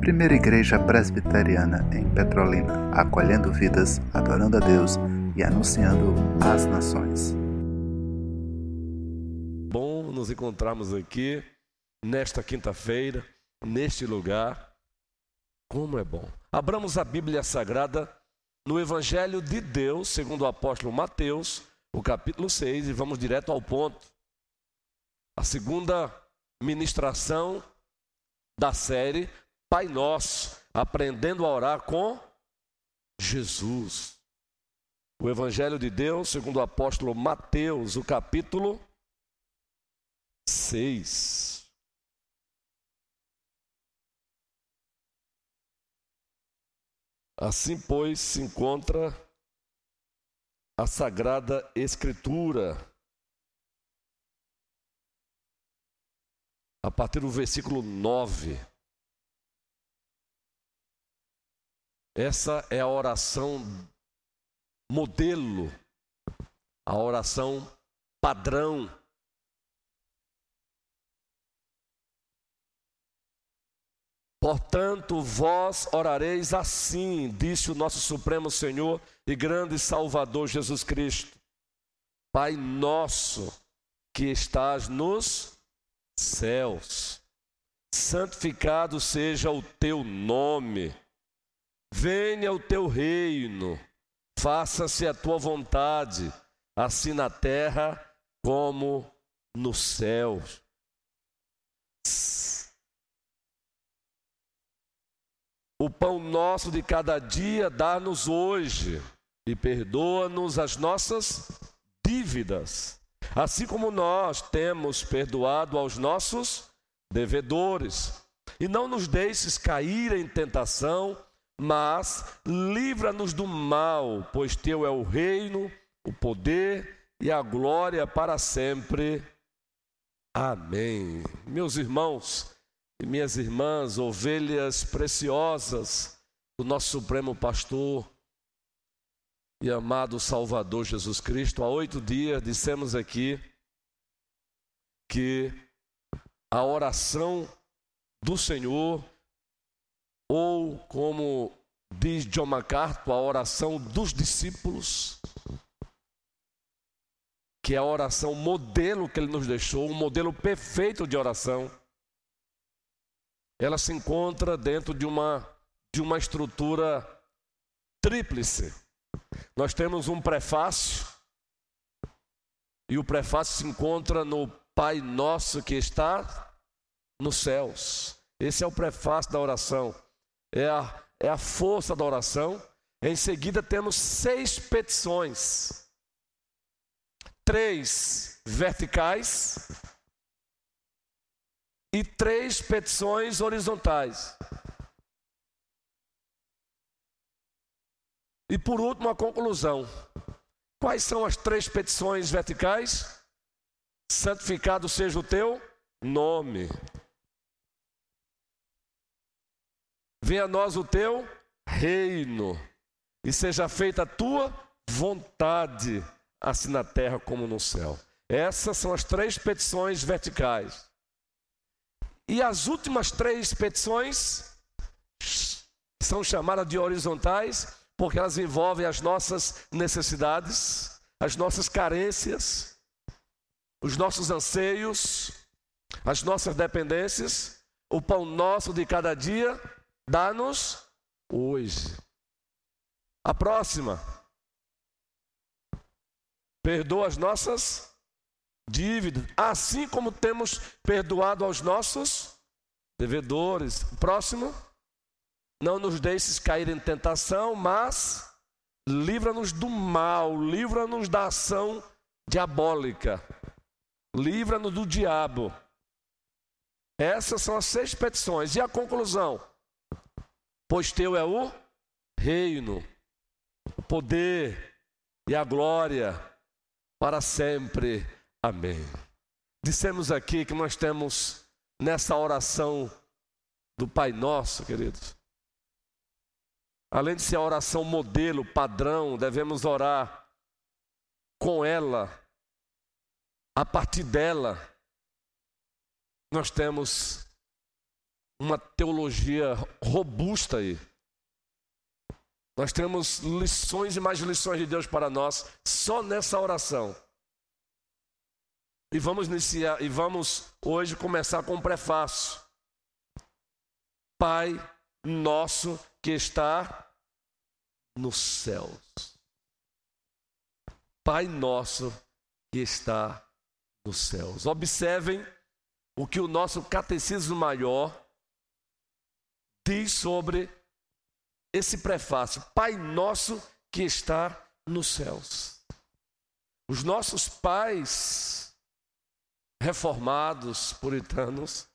Primeira Igreja Presbiteriana em Petrolina, acolhendo vidas, adorando a Deus e anunciando às nações. Bom nos encontrarmos aqui nesta quinta-feira, neste lugar. Como é bom. Abramos a Bíblia Sagrada no Evangelho de Deus, segundo o apóstolo Mateus, o capítulo 6, e vamos direto ao ponto. A segunda ministração da série Pai Nosso, aprendendo a orar com Jesus. O Evangelho de Deus, segundo o apóstolo Mateus, o capítulo 6. Assim, pois, se encontra a Sagrada Escritura. A partir do versículo 9. Essa é a oração modelo, a oração padrão. Portanto, vós orareis assim, disse o nosso Supremo Senhor e grande Salvador Jesus Cristo. Pai nosso que estás nos céus, santificado seja o teu nome Venha o teu reino, faça-se a tua vontade, assim na terra como no céu. O pão nosso de cada dia dá-nos hoje e perdoa-nos as nossas dívidas, assim como nós temos perdoado aos nossos devedores. E não nos deixes cair em tentação, mas livra-nos do mal, pois teu é o reino, o poder e a glória para sempre. Amém. Meus irmãos e minhas irmãs, ovelhas preciosas do nosso Supremo Pastor e amado Salvador Jesus Cristo, há oito dias dissemos aqui que a oração do Senhor ou como diz John MacArthur, a oração dos discípulos, que é a oração modelo que ele nos deixou, um modelo perfeito de oração. Ela se encontra dentro de uma de uma estrutura tríplice. Nós temos um prefácio e o prefácio se encontra no Pai Nosso que está nos céus. Esse é o prefácio da oração é a, é a força da oração. Em seguida, temos seis petições: três verticais e três petições horizontais. E por último, a conclusão. Quais são as três petições verticais? Santificado seja o teu nome. Venha a nós o teu reino, e seja feita a tua vontade, assim na terra como no céu. Essas são as três petições verticais. E as últimas três petições são chamadas de horizontais, porque elas envolvem as nossas necessidades, as nossas carências, os nossos anseios, as nossas dependências, o pão nosso de cada dia Dá-nos hoje. A próxima. Perdoa as nossas dívidas, assim como temos perdoado aos nossos devedores. Próximo. Não nos deixes cair em tentação, mas livra-nos do mal, livra-nos da ação diabólica, livra-nos do diabo. Essas são as seis petições. E a conclusão? pois teu é o reino, o poder e a glória para sempre. Amém. Dissemos aqui que nós temos nessa oração do Pai Nosso, queridos. Além de ser a oração modelo, padrão, devemos orar com ela, a partir dela, nós temos uma teologia robusta aí. Nós temos lições e mais lições de Deus para nós só nessa oração. E vamos iniciar e vamos hoje começar com um prefácio. Pai nosso que está nos céus. Pai nosso que está nos céus. Observem o que o nosso catecismo maior diz sobre esse prefácio: Pai nosso que está nos céus. Os nossos pais reformados, puritanos,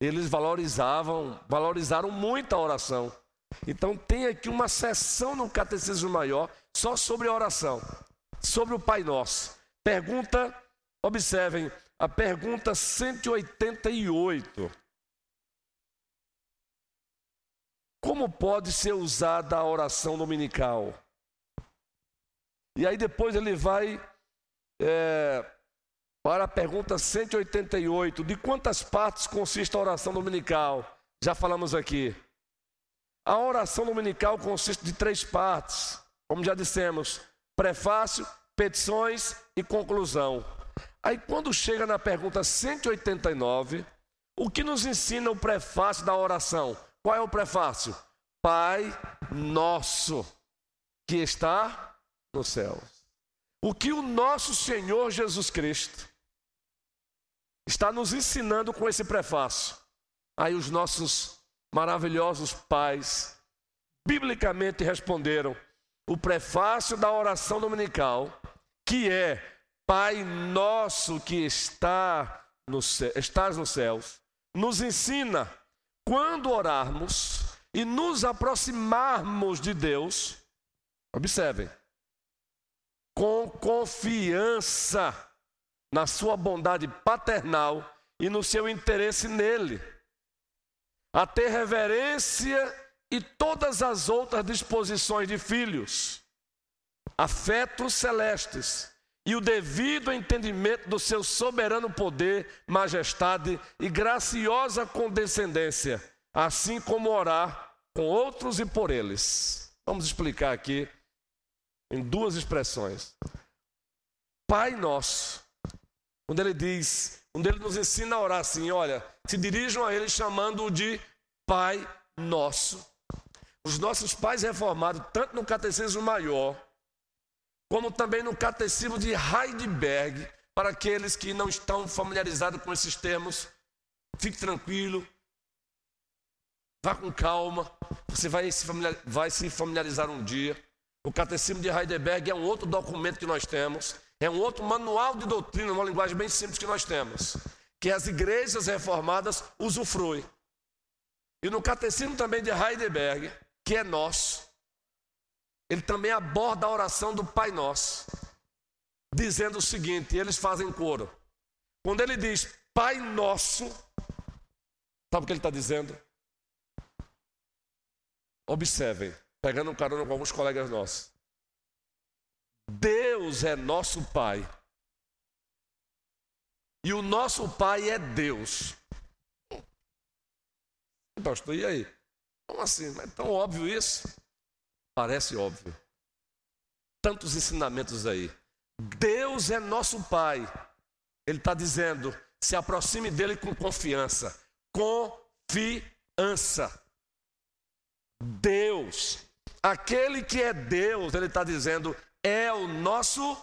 eles valorizavam, valorizaram muito a oração. Então tem aqui uma sessão no Catecismo Maior só sobre a oração, sobre o Pai Nosso. Pergunta, observem, a pergunta 188. Como pode ser usada a oração dominical? E aí depois ele vai é, para a pergunta 188: de quantas partes consiste a oração dominical? Já falamos aqui. A oração dominical consiste de três partes, como já dissemos: prefácio, petições e conclusão. Aí, quando chega na pergunta 189, o que nos ensina o prefácio da oração? Qual é o prefácio? Pai nosso que está no céu. O que o nosso Senhor Jesus Cristo está nos ensinando com esse prefácio? Aí os nossos maravilhosos pais biblicamente responderam o prefácio da oração dominical, que é Pai nosso que está no céu, estás nos céus, nos ensina quando orarmos e nos aproximarmos de Deus, observem, com confiança na sua bondade paternal e no seu interesse nele, a ter reverência e todas as outras disposições de filhos, afetos celestes e o devido entendimento do seu soberano poder, majestade e graciosa condescendência, assim como orar com outros e por eles. Vamos explicar aqui em duas expressões. Pai nosso, quando ele diz, quando ele nos ensina a orar assim, olha, se dirijam a ele chamando-o de Pai nosso. Os nossos pais reformados, tanto no catecismo maior, como também no catecismo de Heidelberg, para aqueles que não estão familiarizados com esses termos, fique tranquilo, vá com calma, você vai se, vai se familiarizar um dia. O catecismo de Heidelberg é um outro documento que nós temos, é um outro manual de doutrina, uma linguagem bem simples que nós temos, que as igrejas reformadas usufruem. E no catecismo também de Heidelberg, que é nosso, ele também aborda a oração do Pai Nosso, dizendo o seguinte: eles fazem coro. Quando ele diz Pai Nosso, sabe o que ele está dizendo? Observem, pegando um carona com alguns colegas nossos. Deus é nosso Pai. E o nosso Pai é Deus. Pastor, e aí? Como assim? É tão óbvio isso? Parece óbvio. Tantos ensinamentos aí. Deus é nosso Pai. Ele está dizendo: se aproxime dele com confiança. Confiança. Deus, aquele que é Deus, ele está dizendo, é o nosso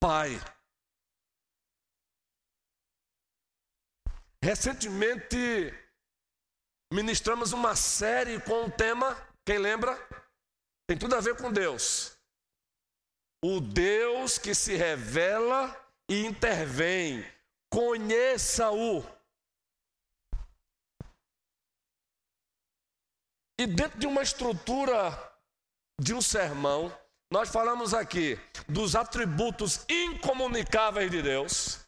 Pai. Recentemente, ministramos uma série com o tema, quem lembra? Tem tudo a ver com Deus. O Deus que se revela e intervém. Conheça-o. E dentro de uma estrutura de um sermão, nós falamos aqui dos atributos incomunicáveis de Deus,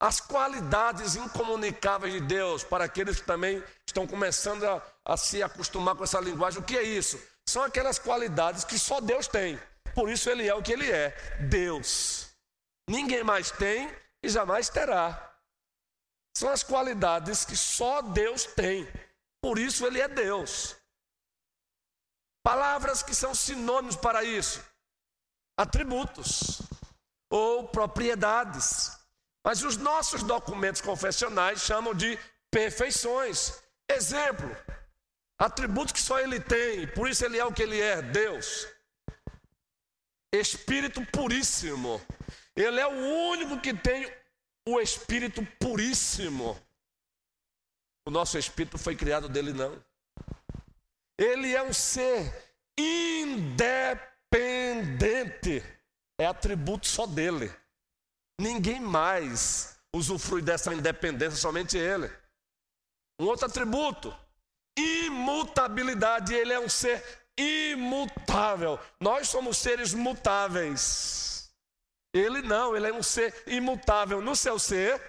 as qualidades incomunicáveis de Deus, para aqueles que também estão começando a, a, se acostumar com essa linguagem. O que é isso? São aquelas qualidades que só Deus tem. Por isso ele é o que ele é: Deus. Ninguém mais tem e jamais terá. são as qualidades que só Deus tem. Por isso ele é Deus. Palavras que são sinônimos para isso: atributos ou propriedades. Mas os nossos documentos confessionais chamam de perfeições. Exemplo: atributos que só ele tem, por isso ele é o que ele é, Deus. Espírito puríssimo. Ele é o único que tem o Espírito puríssimo. O nosso espírito foi criado dele, não. Ele é um ser independente. É atributo só dele. Ninguém mais usufrui dessa independência, somente ele. Um outro atributo, imutabilidade. Ele é um ser imutável. Nós somos seres mutáveis. Ele não, ele é um ser imutável no seu ser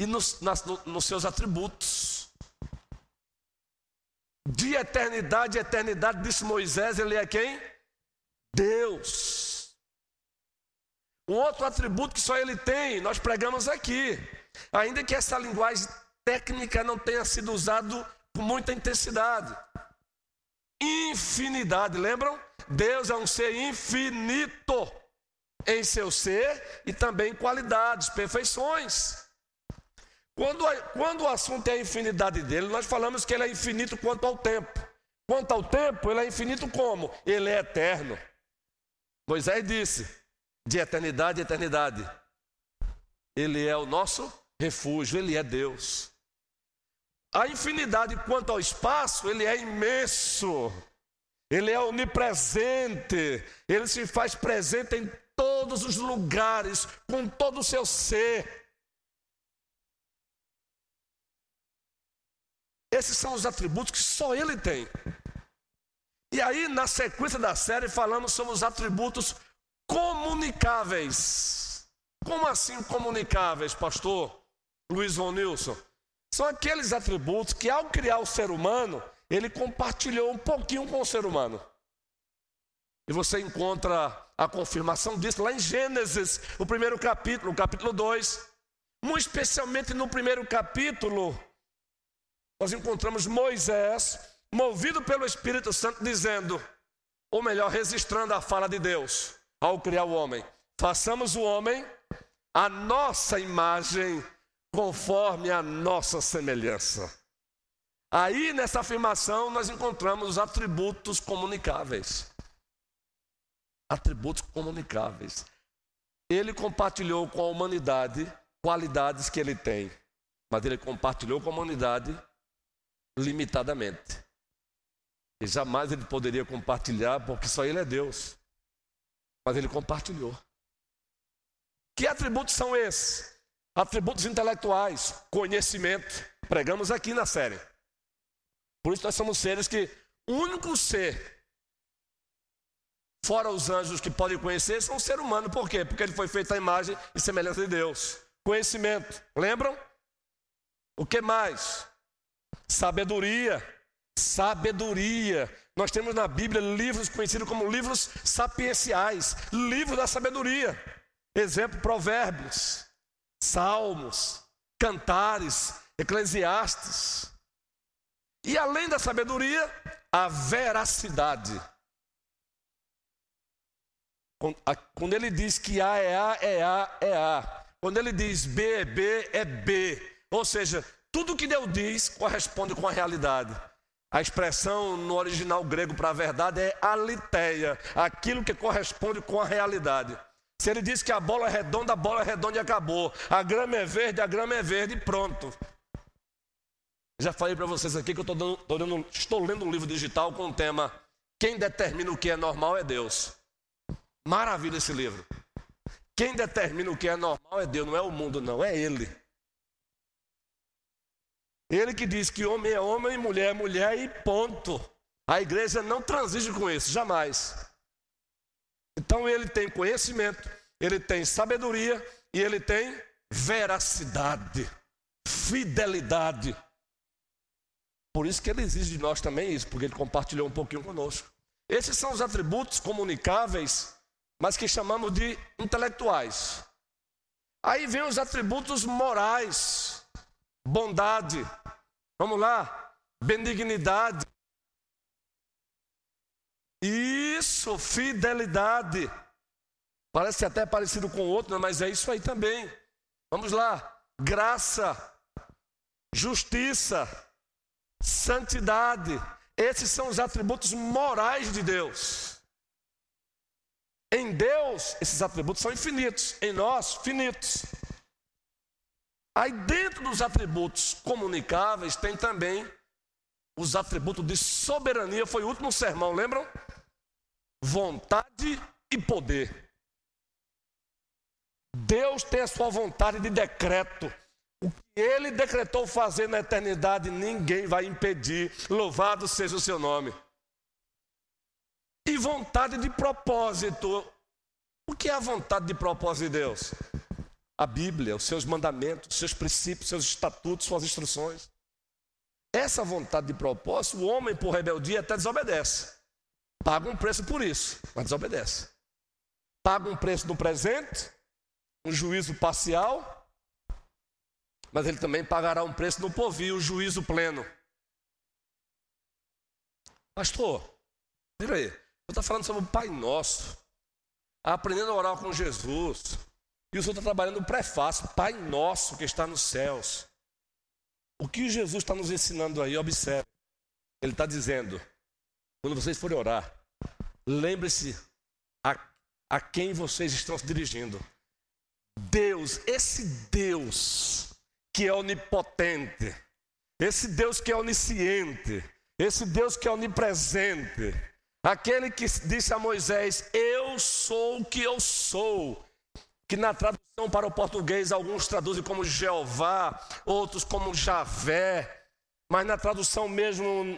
e nos, nas, no, nos seus atributos. De eternidade eternidade, disse Moisés, ele é quem? Deus. Um outro atributo que só ele tem, nós pregamos aqui. Ainda que essa linguagem técnica não tenha sido usada com muita intensidade. Infinidade, lembram? Deus é um ser infinito em seu ser e também qualidades, perfeições. Quando, quando o assunto é a infinidade dele, nós falamos que ele é infinito quanto ao tempo. Quanto ao tempo, ele é infinito como? Ele é eterno. Moisés disse: de eternidade a eternidade. Ele é o nosso refúgio, ele é Deus. A infinidade quanto ao espaço, ele é imenso. Ele é onipresente. Ele se faz presente em todos os lugares, com todo o seu ser. Esses são os atributos que só ele tem. E aí, na sequência da série, falamos sobre os atributos comunicáveis. Como assim comunicáveis, pastor Luiz Von? São aqueles atributos que, ao criar o ser humano, ele compartilhou um pouquinho com o ser humano. E você encontra a confirmação disso lá em Gênesis, o primeiro capítulo, o capítulo 2. Muito especialmente no primeiro capítulo, nós encontramos Moisés, movido pelo Espírito Santo, dizendo, ou melhor, registrando a fala de Deus ao criar o homem: façamos o homem a nossa imagem, conforme a nossa semelhança. Aí, nessa afirmação, nós encontramos os atributos comunicáveis. Atributos comunicáveis. Ele compartilhou com a humanidade qualidades que ele tem, mas ele compartilhou com a humanidade limitadamente. E jamais ele poderia compartilhar, porque só ele é Deus. Mas ele compartilhou. Que atributos são esses? Atributos intelectuais, conhecimento. Pregamos aqui na série. Por isso nós somos seres que o único ser, fora os anjos que podem conhecer, são o ser humano. Por quê? Porque ele foi feito à imagem e semelhança de Deus. Conhecimento. Lembram? O que mais? Sabedoria. Sabedoria. Nós temos na Bíblia livros conhecidos como livros sapienciais, livros da sabedoria. Exemplo, Provérbios, Salmos, Cantares, Eclesiastes. E além da sabedoria, a veracidade. Quando ele diz que A é A, é A, é A. Quando ele diz B é B, é B. Ou seja, tudo que Deus diz corresponde com a realidade. A expressão no original grego para a verdade é aliteia, aquilo que corresponde com a realidade. Se ele diz que a bola é redonda, a bola é redonda e acabou. A grama é verde, a grama é verde e pronto. Já falei para vocês aqui que eu tô dando, tô dando, estou lendo um livro digital com o tema Quem determina o que é normal é Deus. Maravilha esse livro. Quem determina o que é normal é Deus, não é o mundo, não, é Ele. Ele que diz que homem é homem mulher é mulher e ponto. A igreja não transige com isso, jamais. Então ele tem conhecimento, ele tem sabedoria e ele tem veracidade, fidelidade. Por isso que ele exige de nós também isso, porque ele compartilhou um pouquinho conosco. Esses são os atributos comunicáveis, mas que chamamos de intelectuais. Aí vem os atributos morais: bondade, vamos lá, benignidade. Isso, fidelidade. Parece até parecido com outro, mas é isso aí também. Vamos lá, graça, justiça, santidade. Esses são os atributos morais de Deus. Em Deus, esses atributos são infinitos, em nós, finitos. Aí, dentro dos atributos comunicáveis, tem também os atributos de soberania. Foi o último sermão, lembram? Vontade e poder. Deus tem a sua vontade de decreto. O que ele decretou fazer na eternidade, ninguém vai impedir. Louvado seja o seu nome. E vontade de propósito. O que é a vontade de propósito de Deus? A Bíblia, os seus mandamentos, os seus princípios, seus estatutos, suas instruções. Essa vontade de propósito, o homem por rebeldia até desobedece. Paga um preço por isso, mas desobedece. Paga um preço no presente, um juízo parcial, mas ele também pagará um preço no povio, o juízo pleno. Pastor, vira aí, eu estou falando sobre o Pai Nosso, aprendendo a orar com Jesus, e o senhor está trabalhando no prefácio, Pai Nosso que está nos céus. O que Jesus está nos ensinando aí, observe. Ele está dizendo, quando vocês forem orar, lembre-se a, a quem vocês estão se dirigindo. Deus, esse Deus que é onipotente, esse Deus que é onisciente, esse Deus que é onipresente, aquele que disse a Moisés: Eu sou o que eu sou, que na tradução para o português alguns traduzem como Jeová, outros como Javé, mas na tradução mesmo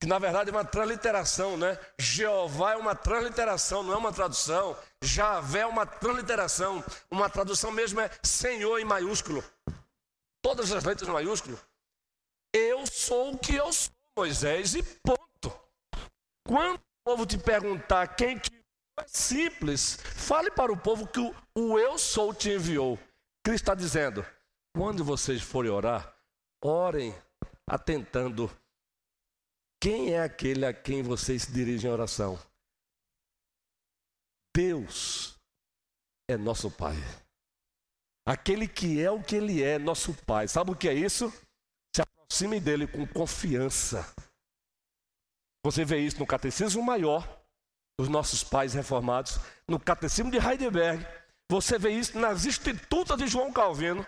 que na verdade é uma transliteração, né? Jeová é uma transliteração, não é uma tradução. Javé é uma transliteração. Uma tradução mesmo é Senhor em maiúsculo. Todas as letras em maiúsculo. Eu sou o que eu sou, Moisés, e ponto. Quando o povo te perguntar quem te simples, fale para o povo que o, eu sou te enviou. Cristo está dizendo: quando vocês forem orar, orem atentando quem é aquele a quem vocês se dirigem a oração? Deus é nosso Pai. Aquele que é o que Ele é, nosso Pai. Sabe o que é isso? Se aproxime dele com confiança. Você vê isso no Catecismo Maior dos nossos pais reformados, no Catecismo de Heidelberg. Você vê isso nas Institutas de João Calvino.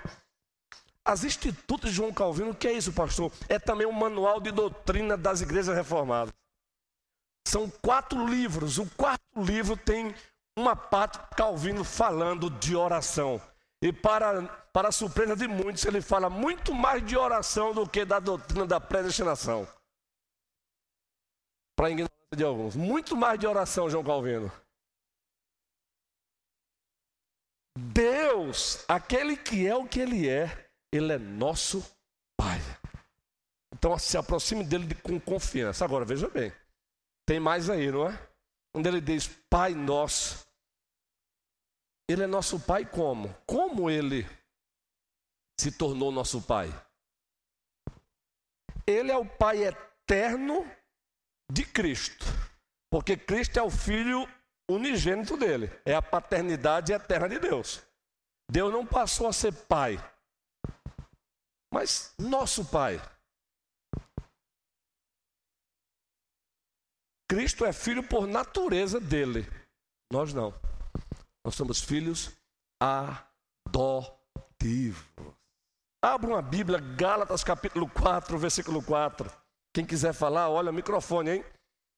As Institutas de João Calvino, o que é isso, pastor? É também um manual de doutrina das igrejas reformadas. São quatro livros. O quarto livro tem uma parte Calvino falando de oração. E para, para a surpresa de muitos, ele fala muito mais de oração do que da doutrina da predestinação. Para ignorância de alguns. Muito mais de oração, João Calvino. Deus, aquele que é o que ele é, ele é nosso Pai. Então se aproxime dele com confiança. Agora veja bem, tem mais aí, não é? Quando ele diz Pai nosso, ele é nosso Pai como? Como ele se tornou nosso Pai? Ele é o Pai eterno de Cristo, porque Cristo é o Filho unigênito dele, é a paternidade eterna de Deus. Deus não passou a ser Pai, mas nosso Pai. Cristo é filho por natureza dele. Nós não. Nós somos filhos adotivos. Abra uma Bíblia, Gálatas capítulo 4, versículo 4. Quem quiser falar, olha o microfone, hein?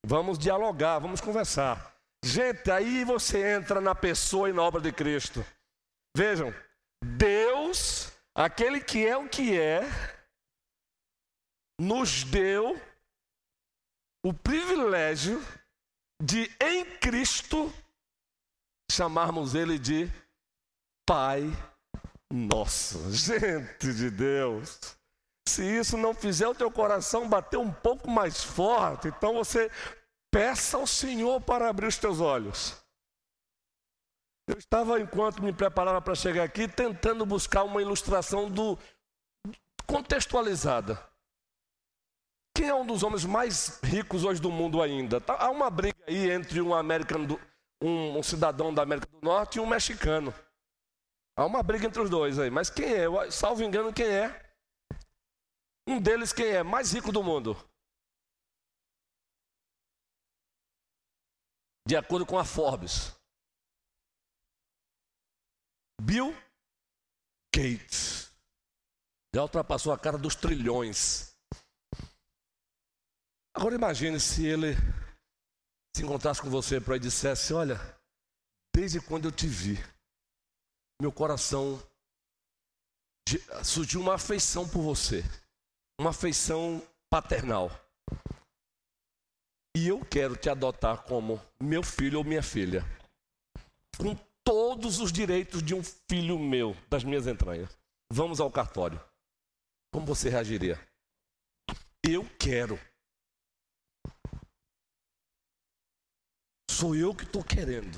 Vamos dialogar, vamos conversar. Gente, aí você entra na pessoa e na obra de Cristo. Vejam, Deus Aquele que é o que é, nos deu o privilégio de, em Cristo, chamarmos Ele de Pai Nosso. Gente de Deus, se isso não fizer o teu coração bater um pouco mais forte, então você peça ao Senhor para abrir os teus olhos. Eu estava, enquanto me preparava para chegar aqui, tentando buscar uma ilustração do contextualizada. Quem é um dos homens mais ricos hoje do mundo ainda? Tá, há uma briga aí entre um americano, um, um cidadão da América do Norte e um mexicano. Há uma briga entre os dois aí. Mas quem é? Salvo engano, quem é? Um deles quem é? Mais rico do mundo. De acordo com a Forbes. Bill Gates. Já ultrapassou a cara dos trilhões. Agora imagine se ele se encontrasse com você para e dissesse: Olha, desde quando eu te vi, meu coração surgiu uma afeição por você, uma afeição paternal. E eu quero te adotar como meu filho ou minha filha, com todos os direitos de um filho meu, das minhas entranhas. Vamos ao cartório. Como você reagiria? Eu quero. Sou eu que estou querendo.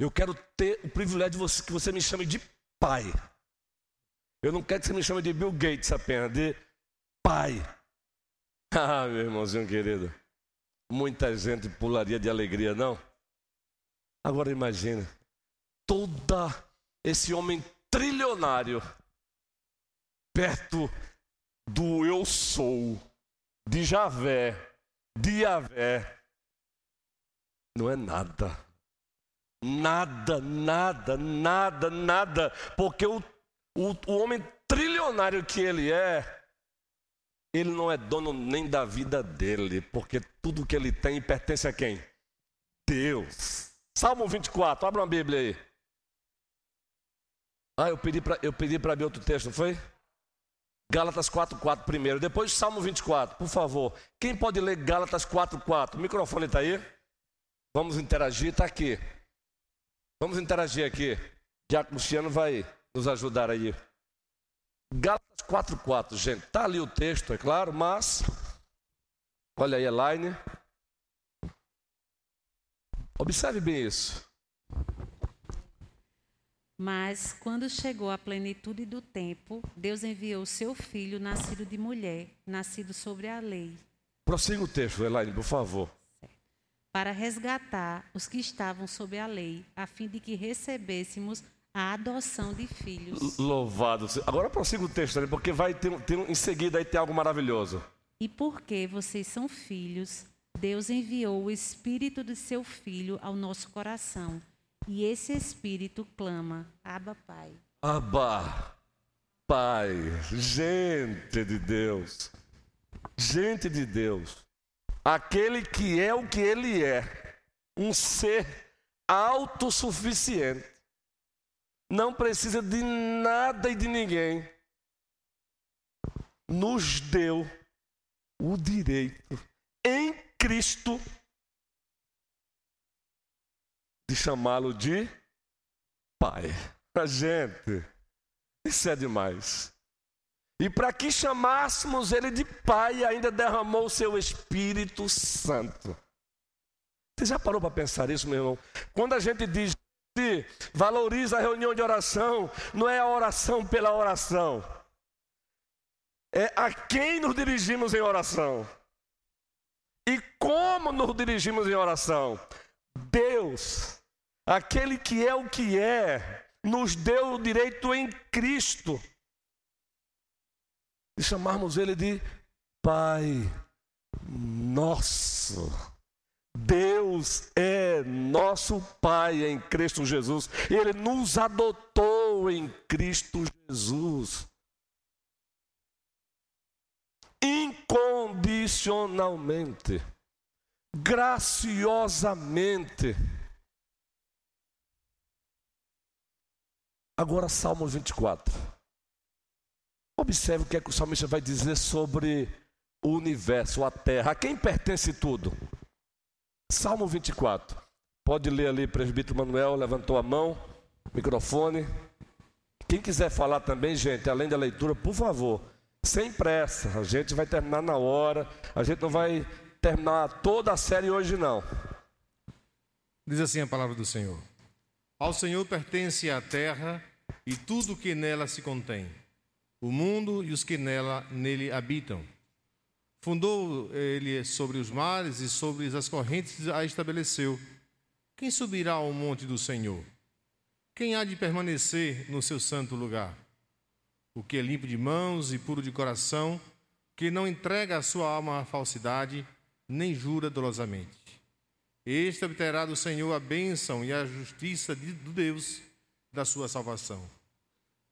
Eu quero ter o privilégio de você, que você me chame de pai. Eu não quero que você me chame de Bill Gates apenas, de pai. Ah, meu irmãozinho querido. Muita gente pularia de alegria, não? Agora imagine, toda esse homem trilionário perto do eu sou, de Javé, de Javé, não é nada. Nada, nada, nada, nada, porque o, o, o homem trilionário que ele é, ele não é dono nem da vida dele, porque tudo que ele tem pertence a quem? Deus. Salmo 24, abra uma Bíblia aí. Ah, eu pedi para eu pedi para abrir outro texto, não foi? Gálatas 4:4 primeiro, depois Salmo 24, por favor. Quem pode ler Gálatas 4:4? O microfone está aí? Vamos interagir, está aqui. Vamos interagir aqui. Diácono Luciano vai nos ajudar aí. Gálatas 4,4, gente. Está ali o texto, é claro, mas. Olha aí, Elaine. Observe bem isso. Mas quando chegou a plenitude do tempo, Deus enviou seu filho, nascido de mulher, nascido sobre a lei. Prossiga o texto, Elaine, por favor. Para resgatar os que estavam sob a lei, a fim de que recebêssemos a adoção de filhos. Louvado. Agora prossiga o texto, porque vai ter, ter, em seguida aí tem algo maravilhoso. E porque vocês são filhos, Deus enviou o Espírito de seu Filho ao nosso coração. E esse Espírito clama: Abba, Pai. Abba, Pai. Gente de Deus. Gente de Deus. Aquele que é o que ele é. Um ser autossuficiente não precisa de nada e de ninguém, nos deu o direito em Cristo de chamá-lo de Pai. A gente, isso é demais. E para que chamássemos ele de Pai, ainda derramou o seu Espírito Santo. Você já parou para pensar isso, meu irmão? Quando a gente diz valoriza a reunião de oração, não é a oração pela oração, é a quem nos dirigimos em oração. E como nos dirigimos em oração? Deus, aquele que é o que é, nos deu o direito em Cristo de chamarmos Ele de Pai Nosso. Deus é nosso Pai em Cristo Jesus. Ele nos adotou em Cristo Jesus. Incondicionalmente, graciosamente. Agora, Salmo 24. Observe o que, é que o salmista vai dizer sobre o universo, a terra. A quem pertence tudo? Salmo 24. Pode ler ali, presbítero Manuel, levantou a mão, microfone. Quem quiser falar também, gente, além da leitura, por favor, sem pressa. A gente vai terminar na hora. A gente não vai terminar toda a série hoje, não. Diz assim a palavra do Senhor: Ao Senhor pertence a terra e tudo que nela se contém, o mundo e os que nela nele habitam. Fundou ele sobre os mares e sobre as correntes a estabeleceu. Quem subirá ao monte do Senhor? Quem há de permanecer no seu santo lugar? O que é limpo de mãos e puro de coração, que não entrega a sua alma à falsidade, nem jura dolosamente. Este obterá do Senhor a bênção e a justiça de, do Deus da sua salvação.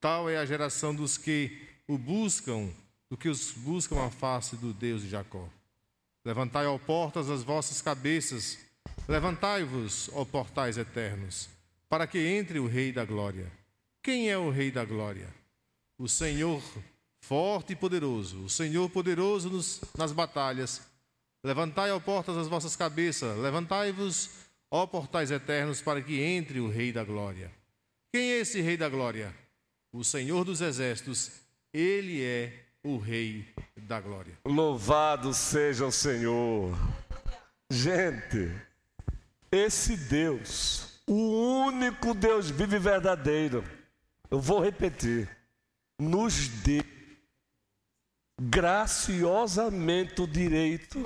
Tal é a geração dos que o buscam, do que os buscam a face do Deus de Jacó. Levantai, ó portas, as vossas cabeças, levantai-vos, ó portais eternos, para que entre o Rei da Glória. Quem é o Rei da Glória? O Senhor forte e poderoso, o Senhor poderoso nos, nas batalhas. Levantai, ó portas, as vossas cabeças, levantai-vos, ó portais eternos, para que entre o Rei da Glória. Quem é esse Rei da Glória? O Senhor dos Exércitos, ele é o Rei da Glória. Louvado seja o Senhor. Gente, esse Deus, o único Deus vivo e verdadeiro, eu vou repetir, nos dê graciosamente o direito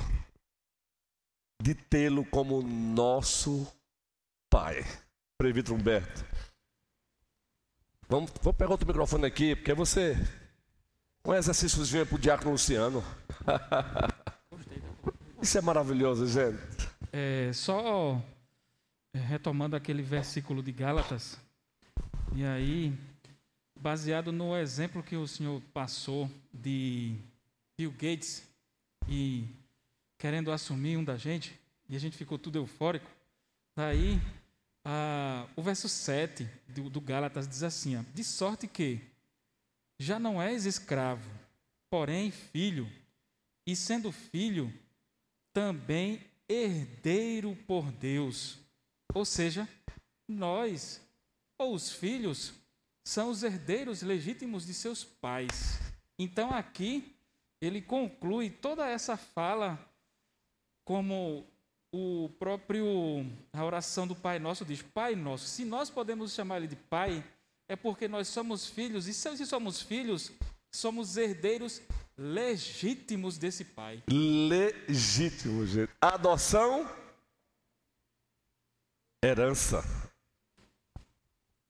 de tê-lo como nosso Pai. Previto Humberto. Vamos, vou pegar outro microfone aqui, porque você. Um exercíciozinho para o Diácono Luciano. Isso é maravilhoso, gente. É, só é, retomando aquele versículo de Gálatas, e aí, baseado no exemplo que o senhor passou de Bill Gates e querendo assumir um da gente, e a gente ficou tudo eufórico, daí ah, o verso 7 do, do Gálatas diz assim: ó, De sorte que já não és escravo, porém filho, e sendo filho, também herdeiro por Deus. Ou seja, nós, ou os filhos, são os herdeiros legítimos de seus pais. Então aqui ele conclui toda essa fala como o próprio a oração do Pai Nosso diz: Pai Nosso. Se nós podemos chamar ele de Pai, é porque nós somos filhos e se somos filhos, somos herdeiros legítimos desse Pai. Legítimo, gente. Adoção, herança.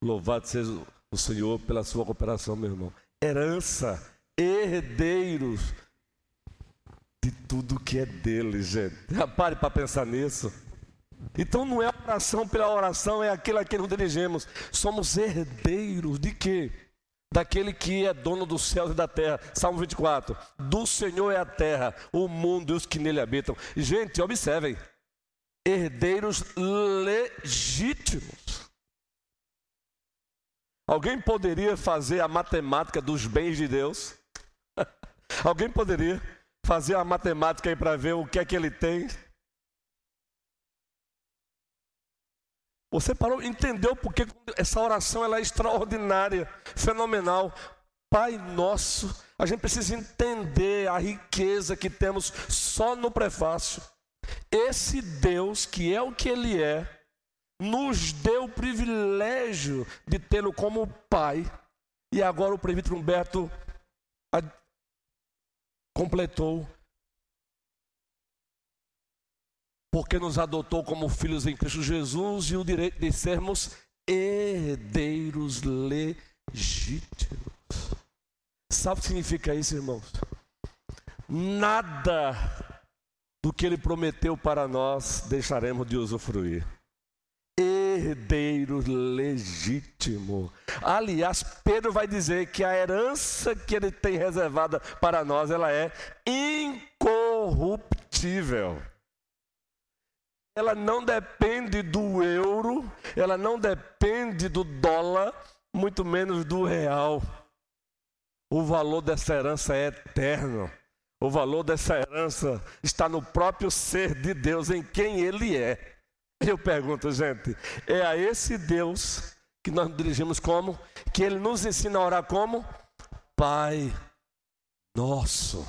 Louvado seja o Senhor pela sua cooperação, meu irmão. Herança, herdeiros de tudo que é dele, gente. Pare para pensar nisso. Então não é oração pela oração, é aquilo a que nos dirigimos. Somos herdeiros de quê? Daquele que é dono dos céus e da terra. Salmo 24. Do Senhor é a terra, o mundo e os que nele habitam. Gente, observem. Herdeiros legítimos. Alguém poderia fazer a matemática dos bens de Deus? Alguém poderia? fazer a matemática aí para ver o que é que ele tem. Você parou, entendeu porque essa oração ela é extraordinária, fenomenal. Pai nosso, a gente precisa entender a riqueza que temos só no prefácio. Esse Deus, que é o que Ele é, nos deu o privilégio de tê-lo como Pai. E agora o prefeito Humberto completou. Porque nos adotou como filhos em Cristo Jesus e o direito de sermos herdeiros legítimos. Sabe o que significa isso, irmãos? Nada do que ele prometeu para nós deixaremos de usufruir herdeiro legítimo. Aliás, Pedro vai dizer que a herança que ele tem reservada para nós, ela é incorruptível. Ela não depende do euro, ela não depende do dólar, muito menos do real. O valor dessa herança é eterno. O valor dessa herança está no próprio ser de Deus, em quem Ele é. Eu pergunto, gente, é a esse Deus que nós dirigimos como? Que Ele nos ensina a orar como? Pai nosso.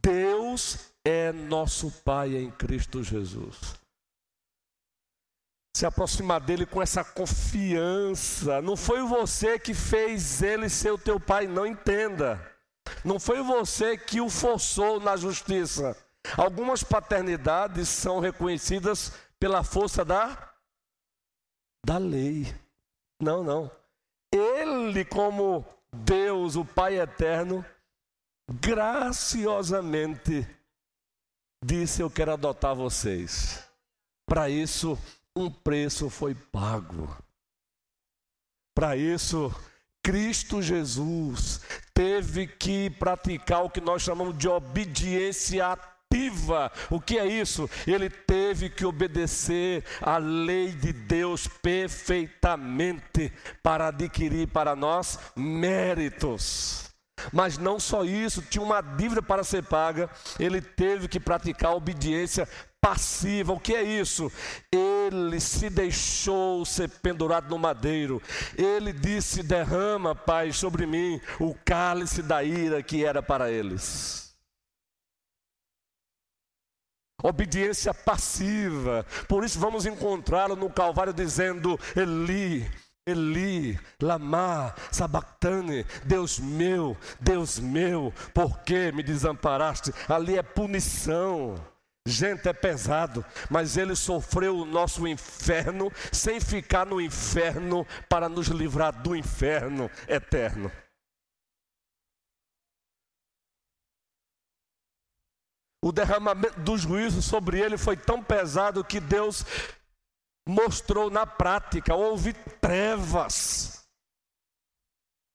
Deus é nosso Pai em Cristo Jesus. se aproximar dele com essa confiança. Não foi você que fez ele ser o teu pai, não entenda. Não foi você que o forçou na justiça. Algumas paternidades são reconhecidas pela força da da lei. Não, não. Ele como Deus, o Pai eterno, graciosamente disse: Eu quero adotar vocês. Para isso, um preço foi pago. Para isso, Cristo Jesus teve que praticar o que nós chamamos de obediência ativa. O que é isso? Ele teve que obedecer à lei de Deus perfeitamente para adquirir para nós méritos. Mas não só isso, tinha uma dívida para ser paga, ele teve que praticar obediência passiva. O que é isso? Ele se deixou ser pendurado no madeiro. Ele disse: Derrama, Pai, sobre mim o cálice da ira que era para eles. Obediência passiva. Por isso vamos encontrá-lo no Calvário dizendo: Eli, Eli, Lama, Sabactane, Deus meu, Deus meu, por que me desamparaste? Ali é punição. Gente, é pesado, mas ele sofreu o nosso inferno sem ficar no inferno para nos livrar do inferno eterno. O derramamento do juízo sobre ele foi tão pesado que Deus mostrou na prática, houve trevas.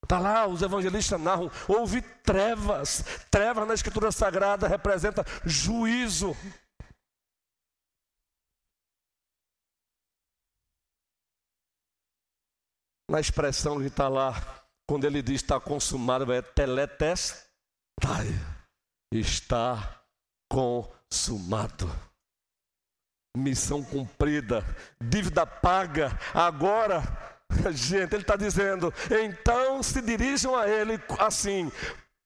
Está lá, os evangelistas narram, houve trevas. Trevas na Escritura Sagrada representa juízo. Na expressão que está lá, quando ele diz está consumado, é teletestai. Está consumado missão cumprida, dívida paga. Agora, gente, ele está dizendo: então se dirijam a Ele assim,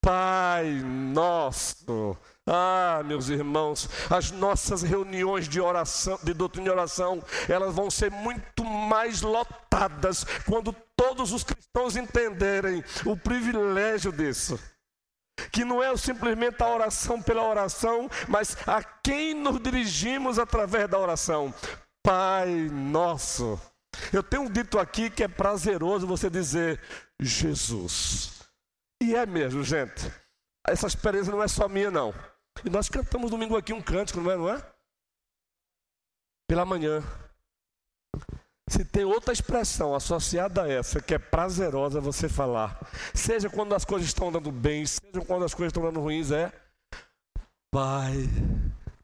Pai nosso. Ah, meus irmãos, as nossas reuniões de oração, de doutrina e oração, elas vão ser muito mais lotadas quando todos os cristãos entenderem o privilégio disso que não é simplesmente a oração pela oração, mas a quem nos dirigimos através da oração. Pai nosso. Eu tenho dito aqui que é prazeroso você dizer Jesus. E é mesmo, gente. Essa experiência não é só minha, não. E nós cantamos domingo aqui um cântico, não é? Não é? Pela manhã. Se tem outra expressão associada a essa que é prazerosa você falar, seja quando as coisas estão dando bem, seja quando as coisas estão dando ruins, é Pai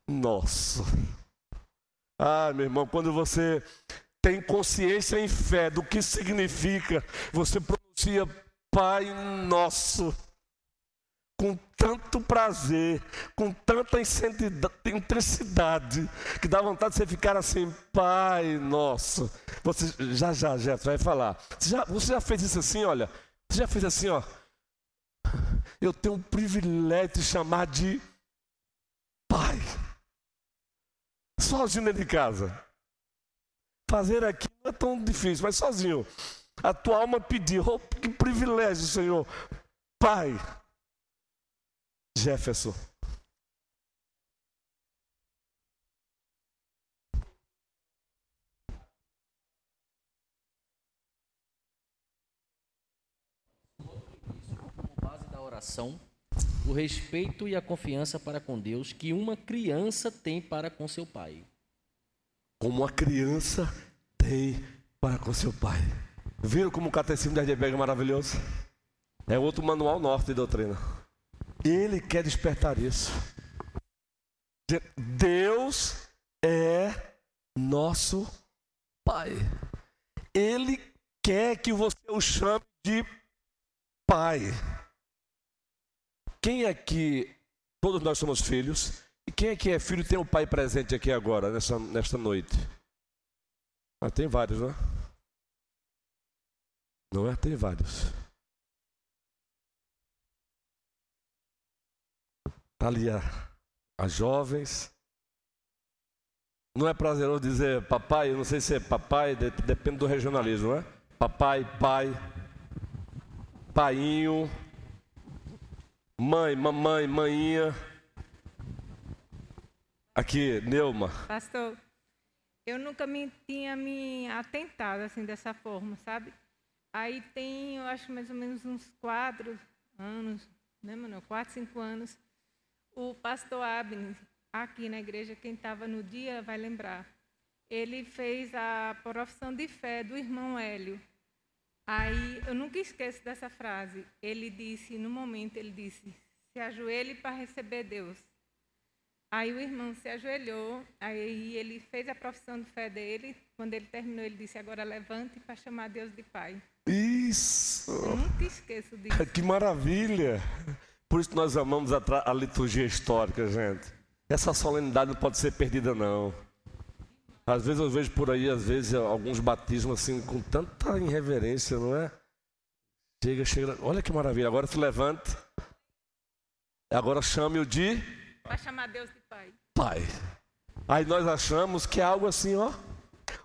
Nosso. Ah, meu irmão, quando você tem consciência em fé do que significa, você pronuncia Pai Nosso com tanto prazer, com tanta intensidade, que dá vontade de você ficar assim, Pai nosso. Você já já, já vai falar. Você já, você já fez isso assim, olha? Você já fez assim, ó? Eu tenho o privilégio de chamar de Pai. Sozinho dentro de casa. Fazer aqui não é tão difícil, mas sozinho. A tua alma pediu, oh, que privilégio, Senhor. Pai. Jefferson. Oração, o respeito e a confiança para com Deus que uma criança tem para com seu pai. Como uma criança tem para com seu pai. Viram como o catecismo de Heidelberg é maravilhoso? É outro manual norte de doutrina. Ele quer despertar isso. Deus é nosso Pai. Ele quer que você o chame de Pai. Quem é que todos nós somos filhos? E quem é que é filho tem um pai presente aqui agora, nessa, nesta noite? Ah, tem vários, não é? Não é? Tem vários. Está ali as jovens. Não é prazeroso dizer papai, eu não sei se é papai, depende do regionalismo, não é? Papai, pai, painho, mãe, mamãe, maninha. Aqui, Neuma. Pastor, eu nunca me tinha me atentado assim dessa forma, sabe? Aí tem, eu acho mais ou menos uns quatro anos, né, mano? Quatro, cinco anos. O pastor Abner, aqui na igreja, quem estava no dia vai lembrar. Ele fez a profissão de fé do irmão Hélio. Aí eu nunca esqueço dessa frase. Ele disse, no momento, ele disse: se ajoelhe para receber Deus. Aí o irmão se ajoelhou, aí ele fez a profissão de fé dele. Quando ele terminou, ele disse: agora levante para chamar Deus de Pai. Isso! Eu nunca esqueço disso. Que maravilha! Por isso nós amamos a, a liturgia histórica, gente. Essa solenidade não pode ser perdida, não. Às vezes eu vejo por aí, às vezes, alguns batismos assim, com tanta irreverência, não é? Chega, chega. Olha que maravilha. Agora se levante. Agora chame-o de. Vai chamar Deus de Pai. Pai. Aí nós achamos que é algo assim, ó.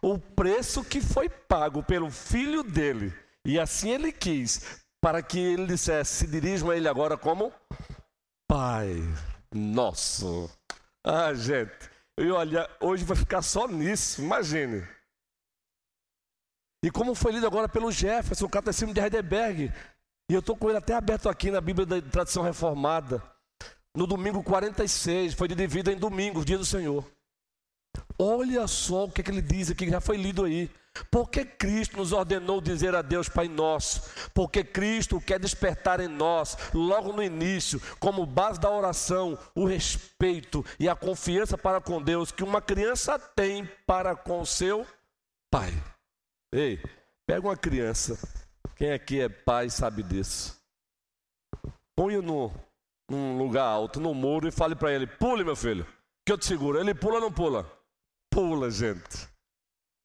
O preço que foi pago pelo filho dele. E assim ele quis. Para que ele dissesse: se dirijam a ele agora como Pai Nosso. Ah, gente. E olha, hoje vai ficar só nisso, imagine. E como foi lido agora pelo Jefferson, o catecismo de Heidelberg. E eu estou com ele até aberto aqui na Bíblia da Tradição Reformada. No domingo 46, foi dividido em domingo, dia do Senhor. Olha só o que, é que ele diz aqui, já foi lido aí. Porque Cristo nos ordenou dizer a Deus Pai Nosso? Porque Cristo quer despertar em nós, logo no início, como base da oração, o respeito e a confiança para com Deus que uma criança tem para com seu pai. Ei, pega uma criança, quem aqui é pai sabe disso. Põe no, num lugar alto, no muro, e fale para ele: pule, meu filho, que eu te seguro. Ele pula ou não pula? Pula, gente.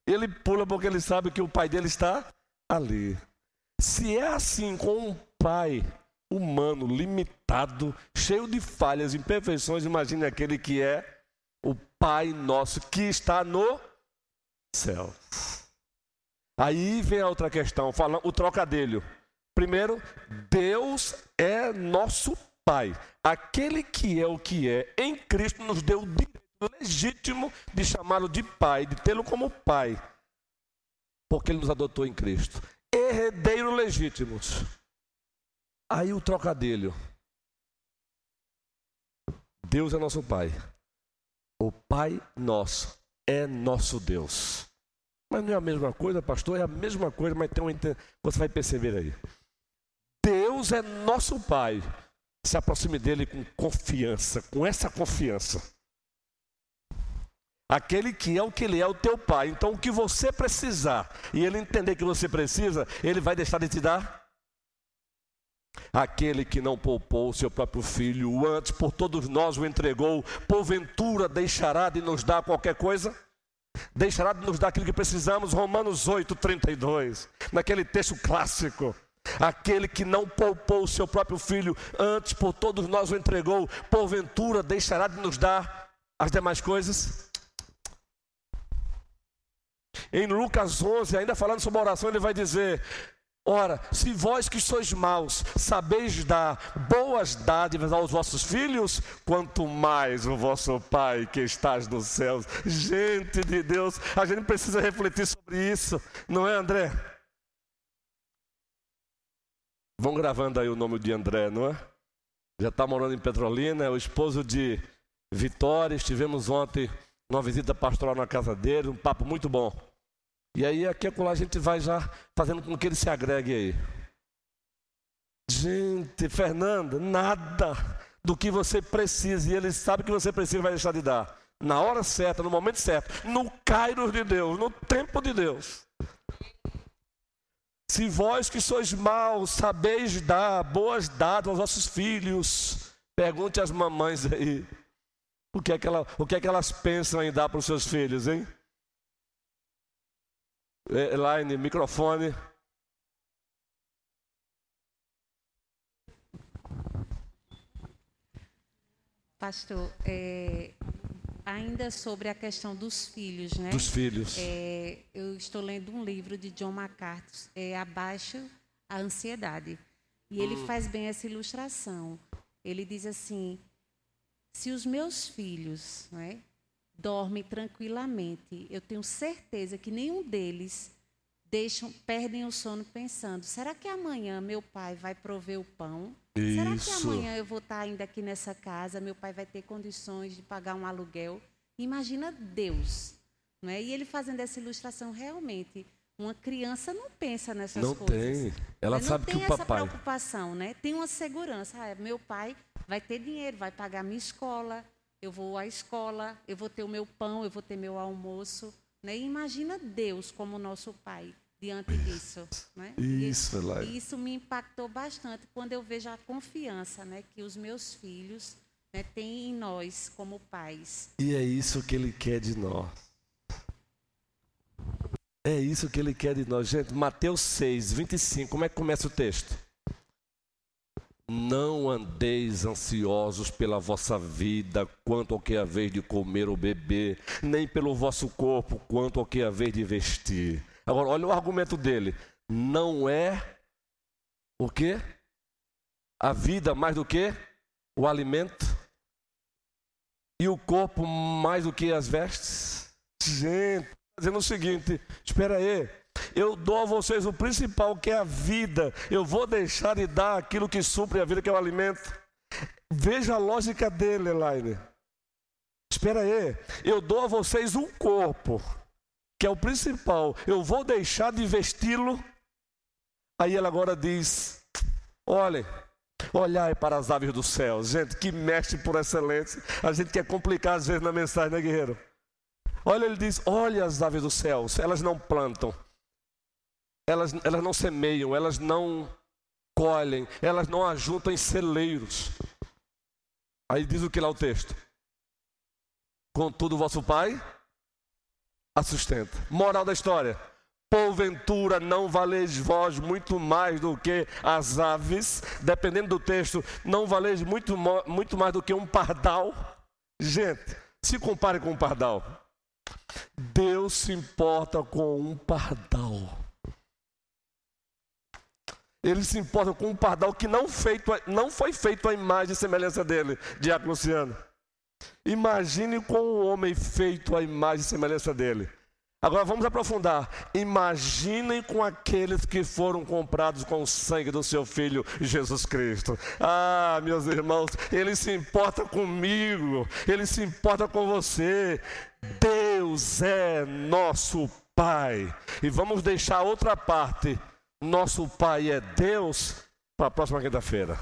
Ele pula porque ele sabe que o pai dele está ali. Se é assim com um pai humano, limitado, cheio de falhas, imperfeições, imagine aquele que é o Pai nosso que está no céu. Aí vem a outra questão, fala o trocadilho. Primeiro, Deus é nosso Pai. Aquele que é o que é, em Cristo nos deu direito legítimo de chamá-lo de pai, de tê-lo como pai, porque ele nos adotou em Cristo. Herdeiro legítimos. Aí o trocadilho. Deus é nosso pai. O pai nosso é nosso Deus. Mas não é a mesma coisa, pastor? É a mesma coisa, mas tem um você vai perceber aí. Deus é nosso pai. Se aproxime dele com confiança, com essa confiança. Aquele que é o que ele é, o teu pai. Então, o que você precisar e ele entender que você precisa, ele vai deixar de te dar? Aquele que não poupou o seu próprio filho, antes por todos nós o entregou, porventura deixará de nos dar qualquer coisa? Deixará de nos dar aquilo que precisamos? Romanos 8, 32, naquele texto clássico. Aquele que não poupou o seu próprio filho, antes por todos nós o entregou, porventura deixará de nos dar as demais coisas? Em Lucas 11, ainda falando sobre oração, ele vai dizer: Ora, se vós que sois maus sabeis dar boas dádivas aos vossos filhos, quanto mais o vosso Pai que estás nos céus. Gente de Deus, a gente precisa refletir sobre isso, não é, André? Vão gravando aí o nome de André, não é? Já está morando em Petrolina, é o esposo de Vitória. Estivemos ontem numa visita pastoral na casa dele, um papo muito bom. E aí aqui a gente vai já fazendo com que ele se agregue aí. Gente, Fernanda, nada do que você precisa, e ele sabe que você precisa vai deixar de dar. Na hora certa, no momento certo, no Cairo de Deus, no tempo de Deus. Se vós que sois maus sabeis dar boas dadas aos vossos filhos, pergunte às mamães aí. O que é que, ela, o que, é que elas pensam em dar para os seus filhos, hein? Elaine, microfone. Pastor, é, ainda sobre a questão dos filhos, né? Dos filhos. É, eu estou lendo um livro de John MacArthur, é Abaixo a Ansiedade. E ele faz bem essa ilustração. Ele diz assim: se os meus filhos não é, dormem tranquilamente, eu tenho certeza que nenhum deles deixam, perdem o sono pensando: será que amanhã meu pai vai prover o pão? Será que Isso. amanhã eu vou estar ainda aqui nessa casa? Meu pai vai ter condições de pagar um aluguel? Imagina Deus, não é? E ele fazendo essa ilustração realmente. Uma criança não pensa nessas Não coisas. tem. Ela Mas sabe não que tem o essa papai. preocupação, né? Tem uma segurança. Ah, meu pai vai ter dinheiro, vai pagar minha escola, eu vou à escola, eu vou ter o meu pão, eu vou ter meu almoço. Né? E imagina Deus como nosso pai diante disso. Né? E- Isso, Elaine. E isso me impactou bastante quando eu vejo a confiança né, que os meus filhos né, têm em nós como pais. E é isso que ele quer de nós. É isso que ele quer de nós. Gente, Mateus 6, 25, como é que começa o texto? Não andeis ansiosos pela vossa vida, quanto ao que haver de comer ou beber, nem pelo vosso corpo, quanto ao que haver de vestir. Agora, olha o argumento dele. Não é o quê? A vida mais do que o alimento? E o corpo mais do que as vestes? Gente, dizendo o seguinte: espera aí, eu dou a vocês o principal que é a vida. Eu vou deixar de dar aquilo que supre a vida, que é o alimento. Veja a lógica dele, Elaine. Espera aí, eu dou a vocês um corpo, que é o principal. Eu vou deixar de vesti-lo. Aí ela agora diz: olhem, Olhai para as aves do céu. Gente, que mestre por excelência. A gente quer complicar às vezes na mensagem, né, guerreiro? Olha, ele diz: Olha as aves do céu. Elas não plantam, elas, elas não semeiam, elas não colhem, elas não ajuntam em celeiros. Aí diz o que lá o texto? Contudo, vosso Pai a sustenta. Moral da história. Porventura não valeis vós muito mais do que as aves, dependendo do texto, não valeis muito, muito mais do que um pardal. Gente, se compare com um pardal. Deus se importa com um pardal. Ele se importa com um pardal que não, feito, não foi feito a imagem e semelhança dele, Diácono Luciano. Imagine com um homem feito a imagem e semelhança dele. Agora vamos aprofundar. Imaginem com aqueles que foram comprados com o sangue do seu filho Jesus Cristo. Ah, meus irmãos, ele se importa comigo, ele se importa com você. Deus é nosso Pai. E vamos deixar outra parte. Nosso Pai é Deus para a próxima quinta-feira.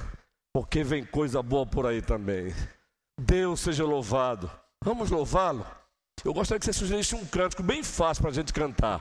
Porque vem coisa boa por aí também. Deus seja louvado. Vamos louvá-lo? Eu gostaria que você sugerisse um cântico bem fácil para a gente cantar.